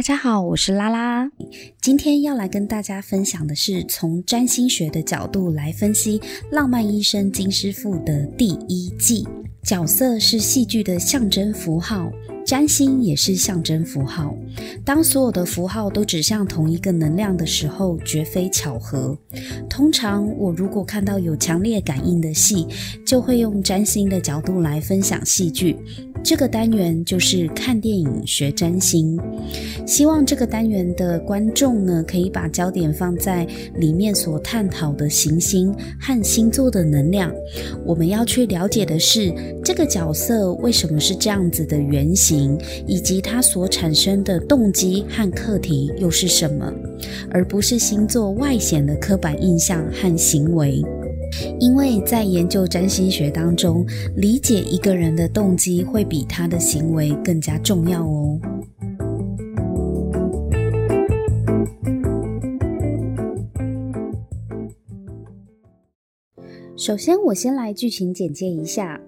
大家好，我是拉拉。今天要来跟大家分享的是从占星学的角度来分析《浪漫医生金师傅》的第一季。角色是戏剧的象征符号，占星也是象征符号。当所有的符号都指向同一个能量的时候，绝非巧合。通常，我如果看到有强烈感应的戏，就会用占星的角度来分享戏剧。这个单元就是看电影学占星，希望这个单元的观众呢，可以把焦点放在里面所探讨的行星和星座的能量。我们要去了解的是，这个角色为什么是这样子的原型，以及它所产生的动机和课题又是什么，而不是星座外显的刻板印象和行为。因为在研究占星学当中，理解一个人的动机会比他的行为更加重要哦。首先，我先来剧情简介一下，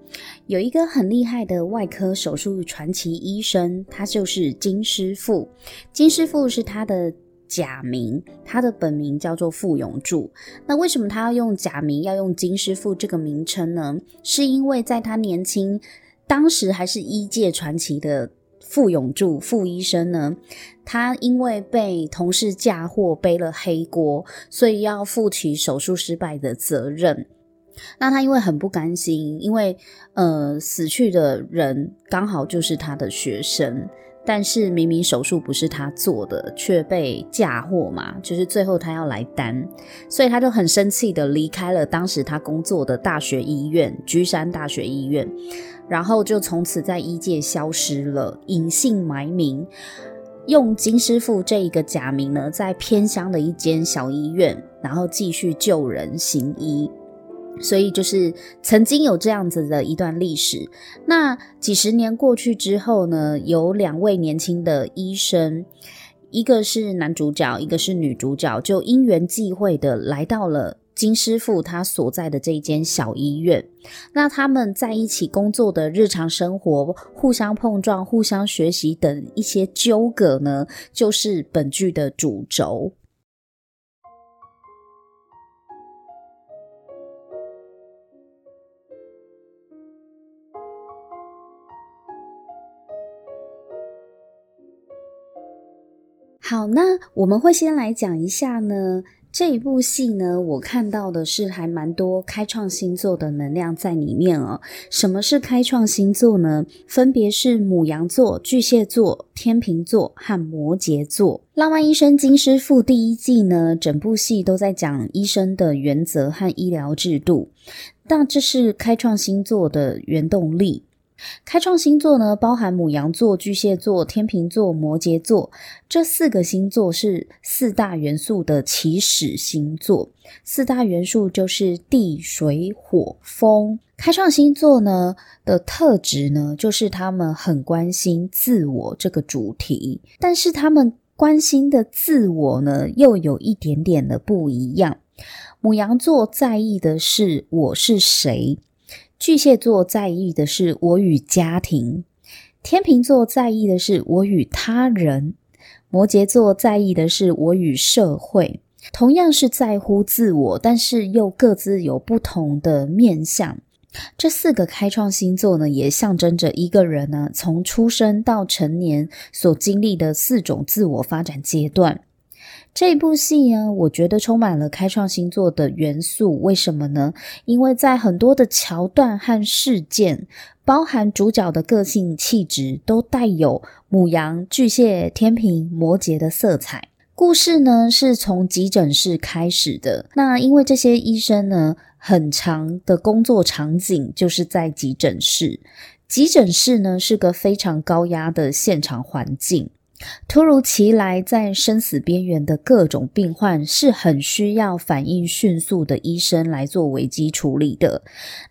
有一个很厉害的外科手术传奇医生，他就是金师傅。金师傅是他的假名，他的本名叫做傅永柱。那为什么他要用假名，要用金师傅这个名称呢？是因为在他年轻，当时还是医界传奇的傅永柱傅医生呢，他因为被同事嫁祸背了黑锅，所以要负起手术失败的责任。那他因为很不甘心，因为呃死去的人刚好就是他的学生。但是明明手术不是他做的，却被嫁祸嘛，就是最后他要来担，所以他就很生气的离开了当时他工作的大学医院——居山大学医院，然后就从此在医界消失了，隐姓埋名，用金师傅这一个假名呢，在偏乡的一间小医院，然后继续救人行医。所以就是曾经有这样子的一段历史。那几十年过去之后呢，有两位年轻的医生，一个是男主角，一个是女主角，就因缘际会的来到了金师傅他所在的这一间小医院。那他们在一起工作的日常生活，互相碰撞、互相学习等一些纠葛呢，就是本剧的主轴。好，那我们会先来讲一下呢，这一部戏呢，我看到的是还蛮多开创星座的能量在里面哦。什么是开创星座呢？分别是牡羊座、巨蟹座、天秤座和摩羯座。《浪漫医生金师傅》第一季呢，整部戏都在讲医生的原则和医疗制度，但这是开创星座的原动力。开创星座呢，包含牡羊座、巨蟹座、天秤座、摩羯座这四个星座是四大元素的起始星座。四大元素就是地、水、火、风。开创星座呢的特质呢，就是他们很关心自我这个主题，但是他们关心的自我呢，又有一点点的不一样。牡羊座在意的是我是谁。巨蟹座在意的是我与家庭，天秤座在意的是我与他人，摩羯座在意的是我与社会。同样是在乎自我，但是又各自有不同的面向。这四个开创星座呢，也象征着一个人呢，从出生到成年所经历的四种自我发展阶段。这部戏呢，我觉得充满了开创星座的元素。为什么呢？因为在很多的桥段和事件，包含主角的个性气质，都带有母羊、巨蟹、天平、摩羯的色彩。故事呢，是从急诊室开始的。那因为这些医生呢，很长的工作场景就是在急诊室。急诊室呢，是个非常高压的现场环境。突如其来，在生死边缘的各种病患，是很需要反应迅速的医生来做危机处理的。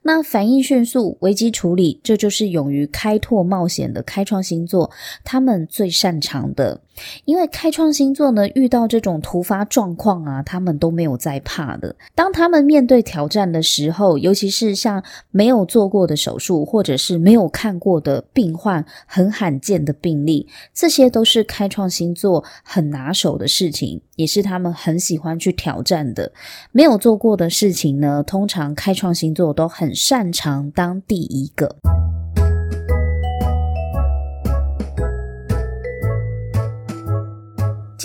那反应迅速、危机处理，这就是勇于开拓冒险的开创星座，他们最擅长的。因为开创星座呢，遇到这种突发状况啊，他们都没有在怕的。当他们面对挑战的时候，尤其是像没有做过的手术，或者是没有看过的病患，很罕见的病例，这些都是开创星座很拿手的事情，也是他们很喜欢去挑战的。没有做过的事情呢，通常开创星座都很擅长当第一个。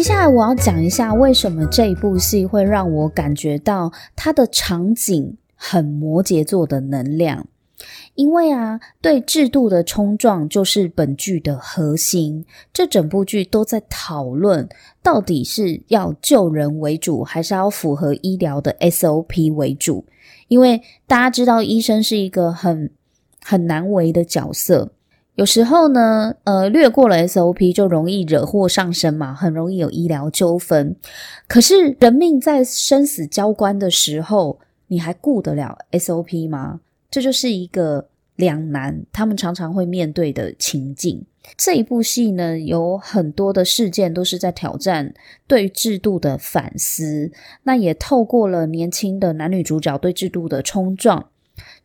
接下来我要讲一下为什么这一部戏会让我感觉到它的场景很摩羯座的能量，因为啊，对制度的冲撞就是本剧的核心。这整部剧都在讨论到底是要救人为主，还是要符合医疗的 SOP 为主。因为大家知道，医生是一个很很难为的角色。有时候呢，呃，略过了 SOP 就容易惹祸上身嘛，很容易有医疗纠纷。可是人命在生死交关的时候，你还顾得了 SOP 吗？这就是一个两难，他们常常会面对的情境。这一部戏呢，有很多的事件都是在挑战对制度的反思，那也透过了年轻的男女主角对制度的冲撞，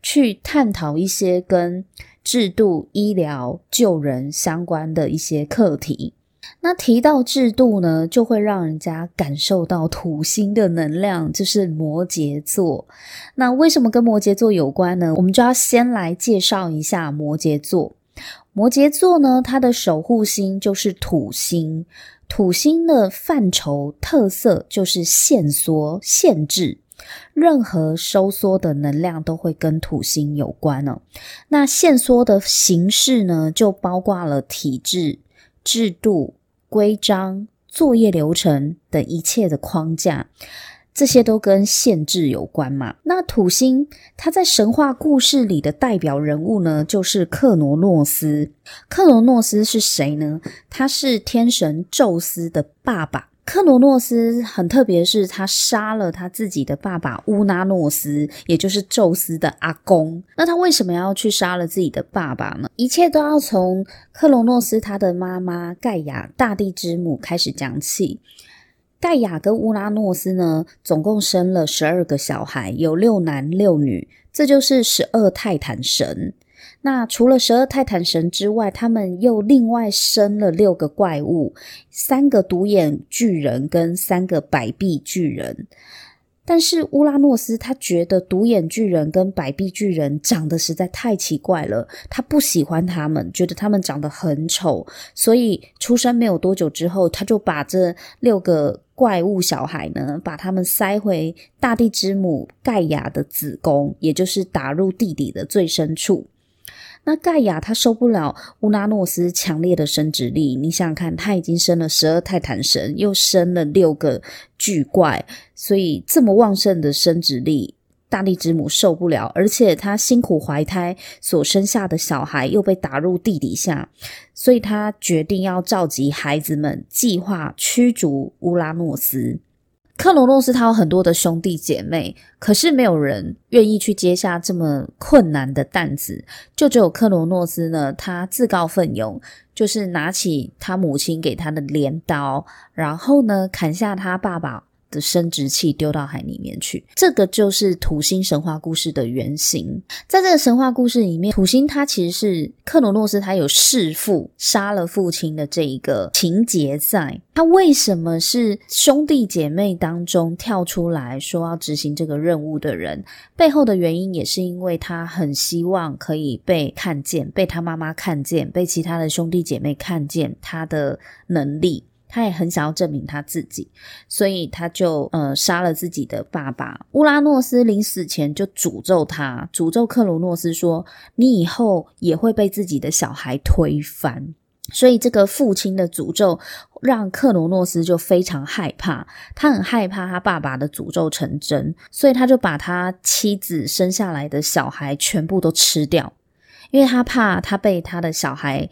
去探讨一些跟制度、医疗、救人相关的一些课题。那提到制度呢，就会让人家感受到土星的能量，就是摩羯座。那为什么跟摩羯座有关呢？我们就要先来介绍一下摩羯座。摩羯座呢，它的守护星就是土星。土星的范畴特色就是限缩、限制。任何收缩的能量都会跟土星有关哦。那限缩的形式呢，就包括了体制、制度、规章、作业流程等一切的框架，这些都跟限制有关嘛。那土星它在神话故事里的代表人物呢，就是克罗诺斯。克罗诺斯是谁呢？他是天神宙斯的爸爸。克罗诺斯很特别，是他杀了他自己的爸爸乌拉诺斯，也就是宙斯的阿公。那他为什么要去杀了自己的爸爸呢？一切都要从克罗诺斯他的妈妈盖亚，大地之母开始讲起。盖亚跟乌拉诺斯呢，总共生了十二个小孩，有六男六女，这就是十二泰坦神。那除了十二泰坦神之外，他们又另外生了六个怪物，三个独眼巨人跟三个百臂巨人。但是乌拉诺斯他觉得独眼巨人跟百臂巨人长得实在太奇怪了，他不喜欢他们，觉得他们长得很丑，所以出生没有多久之后，他就把这六个怪物小孩呢，把他们塞回大地之母盖亚的子宫，也就是打入地底的最深处。那盖亚他受不了乌拉诺斯强烈的生殖力，你想想看，他已经生了十二泰坦神，又生了六个巨怪，所以这么旺盛的生殖力，大地之母受不了，而且他辛苦怀胎所生下的小孩又被打入地底下，所以他决定要召集孩子们，计划驱逐乌拉诺斯。克罗诺斯他有很多的兄弟姐妹，可是没有人愿意去接下这么困难的担子，就只有克罗诺斯呢，他自告奋勇，就是拿起他母亲给他的镰刀，然后呢，砍下他爸爸的生殖器丢到海里面去，这个就是土星神话故事的原型。在这个神话故事里面，土星它其实是克罗诺斯，他有弑父、杀了父亲的这一个情节在。他为什么是兄弟姐妹当中跳出来说要执行这个任务的人？背后的原因也是因为他很希望可以被看见，被他妈妈看见，被其他的兄弟姐妹看见他的能力。他也很想要证明他自己，所以他就呃杀了自己的爸爸。乌拉诺斯临死前就诅咒他，诅咒克罗诺斯说：“你以后也会被自己的小孩推翻。”所以这个父亲的诅咒让克罗诺斯就非常害怕，他很害怕他爸爸的诅咒成真，所以他就把他妻子生下来的小孩全部都吃掉，因为他怕他被他的小孩。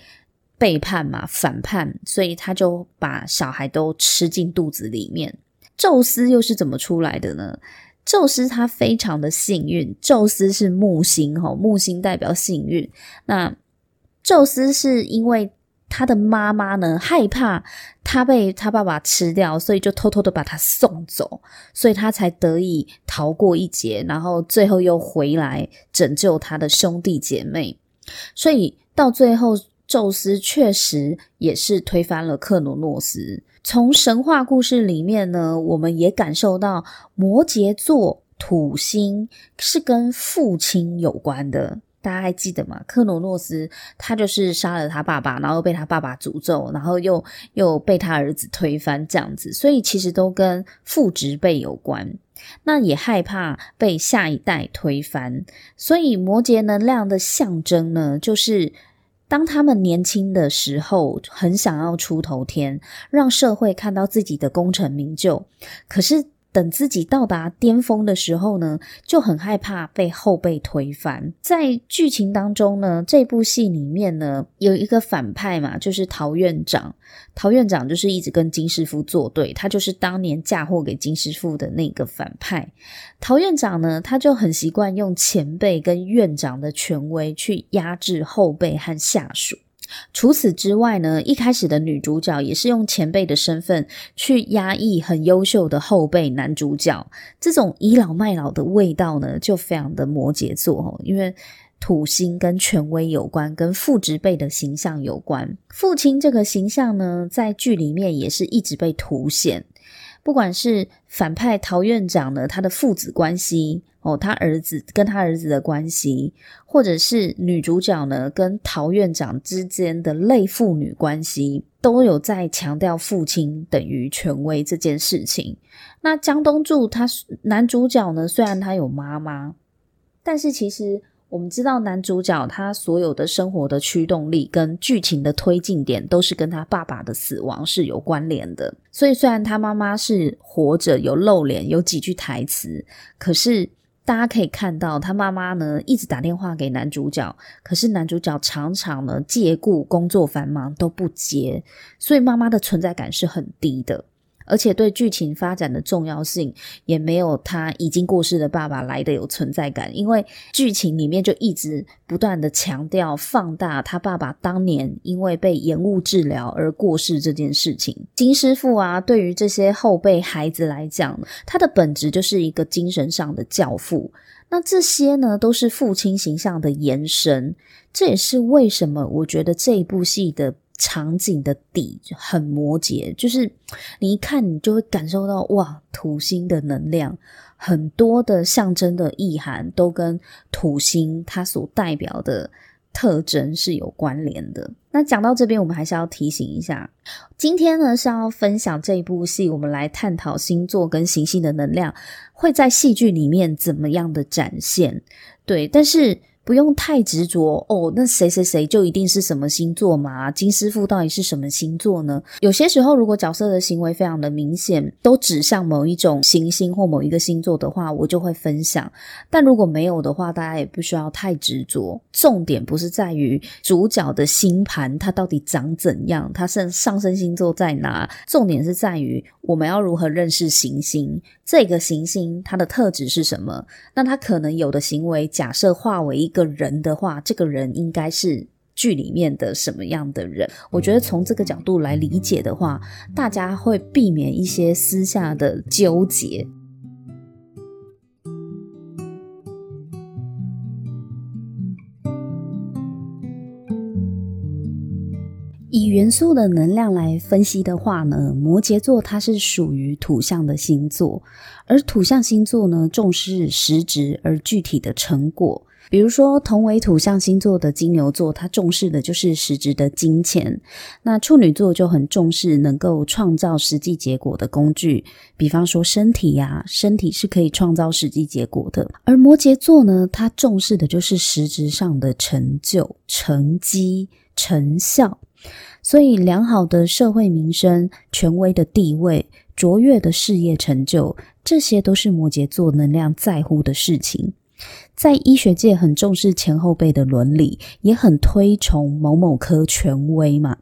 背叛嘛，反叛，所以他就把小孩都吃进肚子里面。宙斯又是怎么出来的呢？宙斯他非常的幸运，宙斯是木星，吼，木星代表幸运。那宙斯是因为他的妈妈呢，害怕他被他爸爸吃掉，所以就偷偷的把他送走，所以他才得以逃过一劫，然后最后又回来拯救他的兄弟姐妹。所以到最后，宙斯确实也是推翻了克罗诺斯。从神话故事里面呢，我们也感受到摩羯座土星是跟父亲有关的。大家还记得吗？克罗诺斯他就是杀了他爸爸，然后被他爸爸诅咒，然后又又被他儿子推翻这样子，所以其实都跟父执辈有关。那也害怕被下一代推翻，所以摩羯能量的象征呢，就是。当他们年轻的时候，很想要出头天，让社会看到自己的功成名就。可是，等自己到达巅峰的时候呢，就很害怕被后辈推翻。在剧情当中呢，这部戏里面呢，有一个反派嘛，就是陶院长。陶院长就是一直跟金师傅作对，他就是当年嫁祸给金师傅的那个反派。陶院长呢，他就很习惯用前辈跟院长的权威去压制后辈和下属。除此之外呢，一开始的女主角也是用前辈的身份去压抑很优秀的后辈男主角，这种倚老卖老的味道呢，就非常的摩羯座哦，因为土星跟权威有关，跟父职辈的形象有关。父亲这个形象呢，在剧里面也是一直被凸显，不管是反派陶院长呢，他的父子关系。哦，他儿子跟他儿子的关系，或者是女主角呢跟陶院长之间的类父女关系，都有在强调父亲等于权威这件事情。那江东柱他是男主角呢，虽然他有妈妈，但是其实我们知道男主角他所有的生活的驱动力跟剧情的推进点，都是跟他爸爸的死亡是有关联的。所以虽然他妈妈是活着，有露脸，有几句台词，可是。大家可以看到，他妈妈呢一直打电话给男主角，可是男主角常常呢借故工作繁忙都不接，所以妈妈的存在感是很低的。而且对剧情发展的重要性也没有他已经过世的爸爸来的有存在感，因为剧情里面就一直不断的强调放大他爸爸当年因为被延误治疗而过世这件事情。金师傅啊，对于这些后辈孩子来讲，他的本质就是一个精神上的教父。那这些呢，都是父亲形象的延伸。这也是为什么我觉得这一部戏的。场景的底很摩羯，就是你一看，你就会感受到哇，土星的能量，很多的象征的意涵都跟土星它所代表的特征是有关联的。那讲到这边，我们还是要提醒一下，今天呢是要分享这一部戏，我们来探讨星座跟行星的能量会在戏剧里面怎么样的展现。对，但是。不用太执着哦，那谁谁谁就一定是什么星座吗？金师傅到底是什么星座呢？有些时候，如果角色的行为非常的明显，都指向某一种行星或某一个星座的话，我就会分享。但如果没有的话，大家也不需要太执着。重点不是在于主角的星盘它到底长怎样，它是上升星座在哪？重点是在于我们要如何认识行星，这个行星它的特质是什么？那它可能有的行为，假设化为一个。个人的话，这个人应该是剧里面的什么样的人？我觉得从这个角度来理解的话，大家会避免一些私下的纠结。以元素的能量来分析的话呢，摩羯座它是属于土象的星座，而土象星座呢，重视实质而具体的成果。比如说，同为土象星座的金牛座，他重视的就是实质的金钱；那处女座就很重视能够创造实际结果的工具，比方说身体呀，身体是可以创造实际结果的。而摩羯座呢，他重视的就是实质上的成就、成绩、成效。所以，良好的社会名声、权威的地位、卓越的事业成就，这些都是摩羯座能量在乎的事情。在医学界很重视前后辈的伦理，也很推崇某某科权威嘛。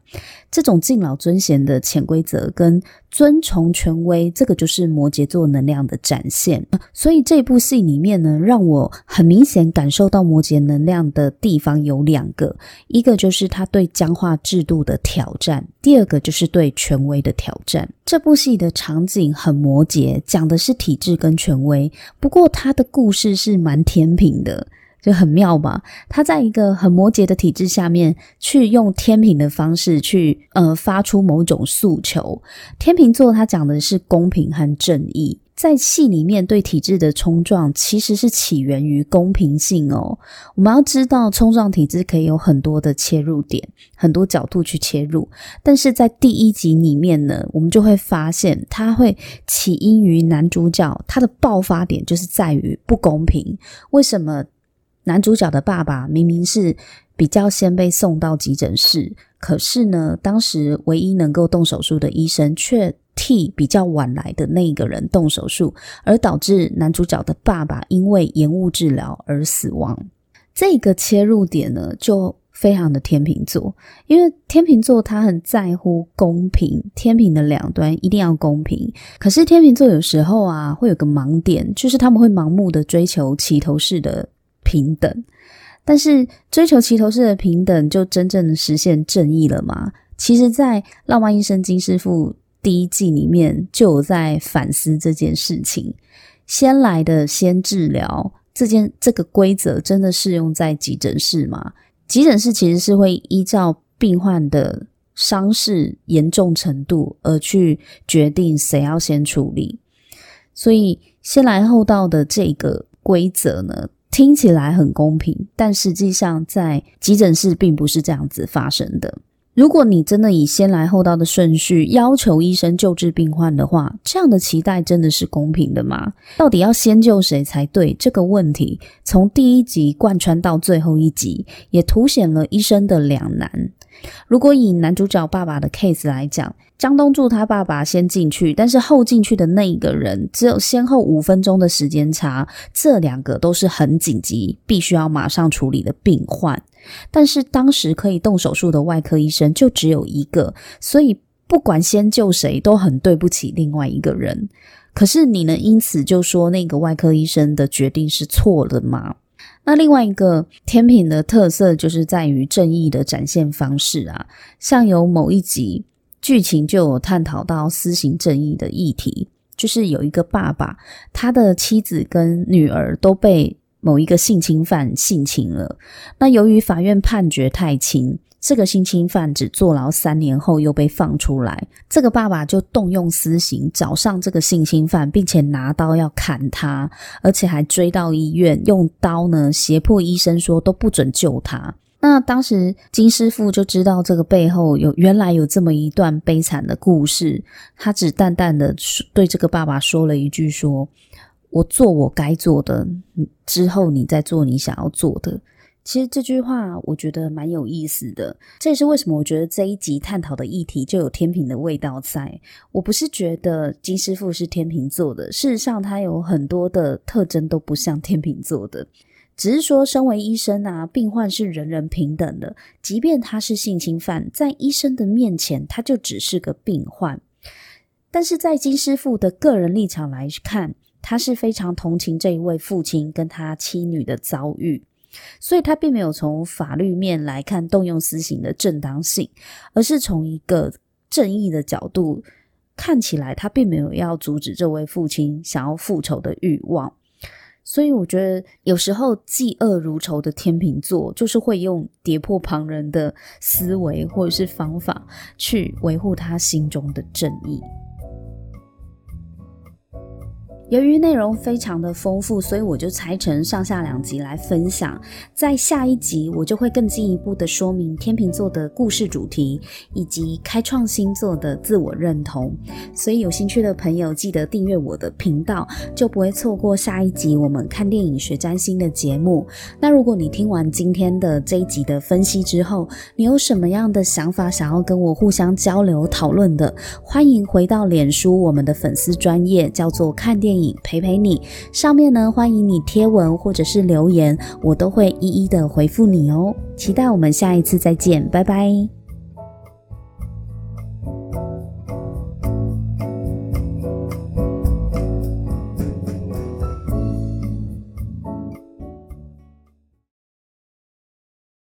这种敬老尊贤的潜规则跟尊崇权威，这个就是摩羯座能量的展现。所以这部戏里面呢，让我很明显感受到摩羯能量的地方有两个，一个就是他对僵化制度的挑战，第二个就是对权威的挑战。这部戏的场景很摩羯，讲的是体制跟权威，不过他的故事是蛮甜品的。就很妙吧？他在一个很摩羯的体制下面，去用天平的方式去呃发出某种诉求。天平座他讲的是公平和正义，在戏里面对体制的冲撞其实是起源于公平性哦。我们要知道，冲撞体制可以有很多的切入点，很多角度去切入。但是在第一集里面呢，我们就会发现，它会起因于男主角，他的爆发点就是在于不公平。为什么？男主角的爸爸明明是比较先被送到急诊室，可是呢，当时唯一能够动手术的医生却替比较晚来的那个人动手术，而导致男主角的爸爸因为延误治疗而死亡。这个切入点呢，就非常的天秤座，因为天秤座他很在乎公平，天平的两端一定要公平。可是天秤座有时候啊，会有个盲点，就是他们会盲目的追求齐头式的。平等，但是追求齐头式的平等，就真正的实现正义了吗？其实，在《浪漫医生金师傅》第一季里面，就有在反思这件事情。先来的先治疗，这件这个规则真的适用在急诊室吗？急诊室其实是会依照病患的伤势严重程度而去决定谁要先处理，所以先来后到的这个规则呢，听起来很公平，但实际上在急诊室并不是这样子发生的。如果你真的以先来后到的顺序要求医生救治病患的话，这样的期待真的是公平的吗？到底要先救谁才对？这个问题从第一集贯穿到最后一集，也凸显了医生的两难。如果以男主角爸爸的 case 来讲，江东柱他爸爸先进去，但是后进去的那一个人只有先后五分钟的时间差，这两个都是很紧急，必须要马上处理的病患。但是当时可以动手术的外科医生就只有一个，所以不管先救谁，都很对不起另外一个人。可是你能因此就说那个外科医生的决定是错的吗？那另外一个天秤的特色就是在于正义的展现方式啊，像有某一集。剧情就有探讨到私刑正义的议题，就是有一个爸爸，他的妻子跟女儿都被某一个性侵犯性侵了。那由于法院判决太轻，这个性侵犯只坐牢三年后又被放出来，这个爸爸就动用私刑找上这个性侵犯，并且拿刀要砍他，而且还追到医院，用刀呢胁迫医生说都不准救他。那当时金师傅就知道这个背后有原来有这么一段悲惨的故事，他只淡淡的对这个爸爸说了一句说：“我做我该做的，之后你再做你想要做的。”其实这句话我觉得蛮有意思的，这也是为什么我觉得这一集探讨的议题就有天秤的味道在。我不是觉得金师傅是天秤座的，事实上他有很多的特征都不像天秤座的。只是说，身为医生啊，病患是人人平等的。即便他是性侵犯，在医生的面前，他就只是个病患。但是在金师傅的个人立场来看，他是非常同情这一位父亲跟他妻女的遭遇，所以他并没有从法律面来看动用私刑的正当性，而是从一个正义的角度看起来，他并没有要阻止这位父亲想要复仇的欲望。所以我觉得，有时候嫉恶如仇的天秤座，就是会用跌破旁人的思维或者是方法，去维护他心中的正义。由于内容非常的丰富，所以我就拆成上下两集来分享。在下一集，我就会更进一步的说明天秤座的故事主题，以及开创星座的自我认同。所以有兴趣的朋友，记得订阅我的频道，就不会错过下一集我们看电影学占星的节目。那如果你听完今天的这一集的分析之后，你有什么样的想法想要跟我互相交流讨论的，欢迎回到脸书我们的粉丝专业，叫做看电影。影陪陪你。上面呢，欢迎你贴文或者是留言，我都会一一的回复你哦。期待我们下一次再见，拜拜。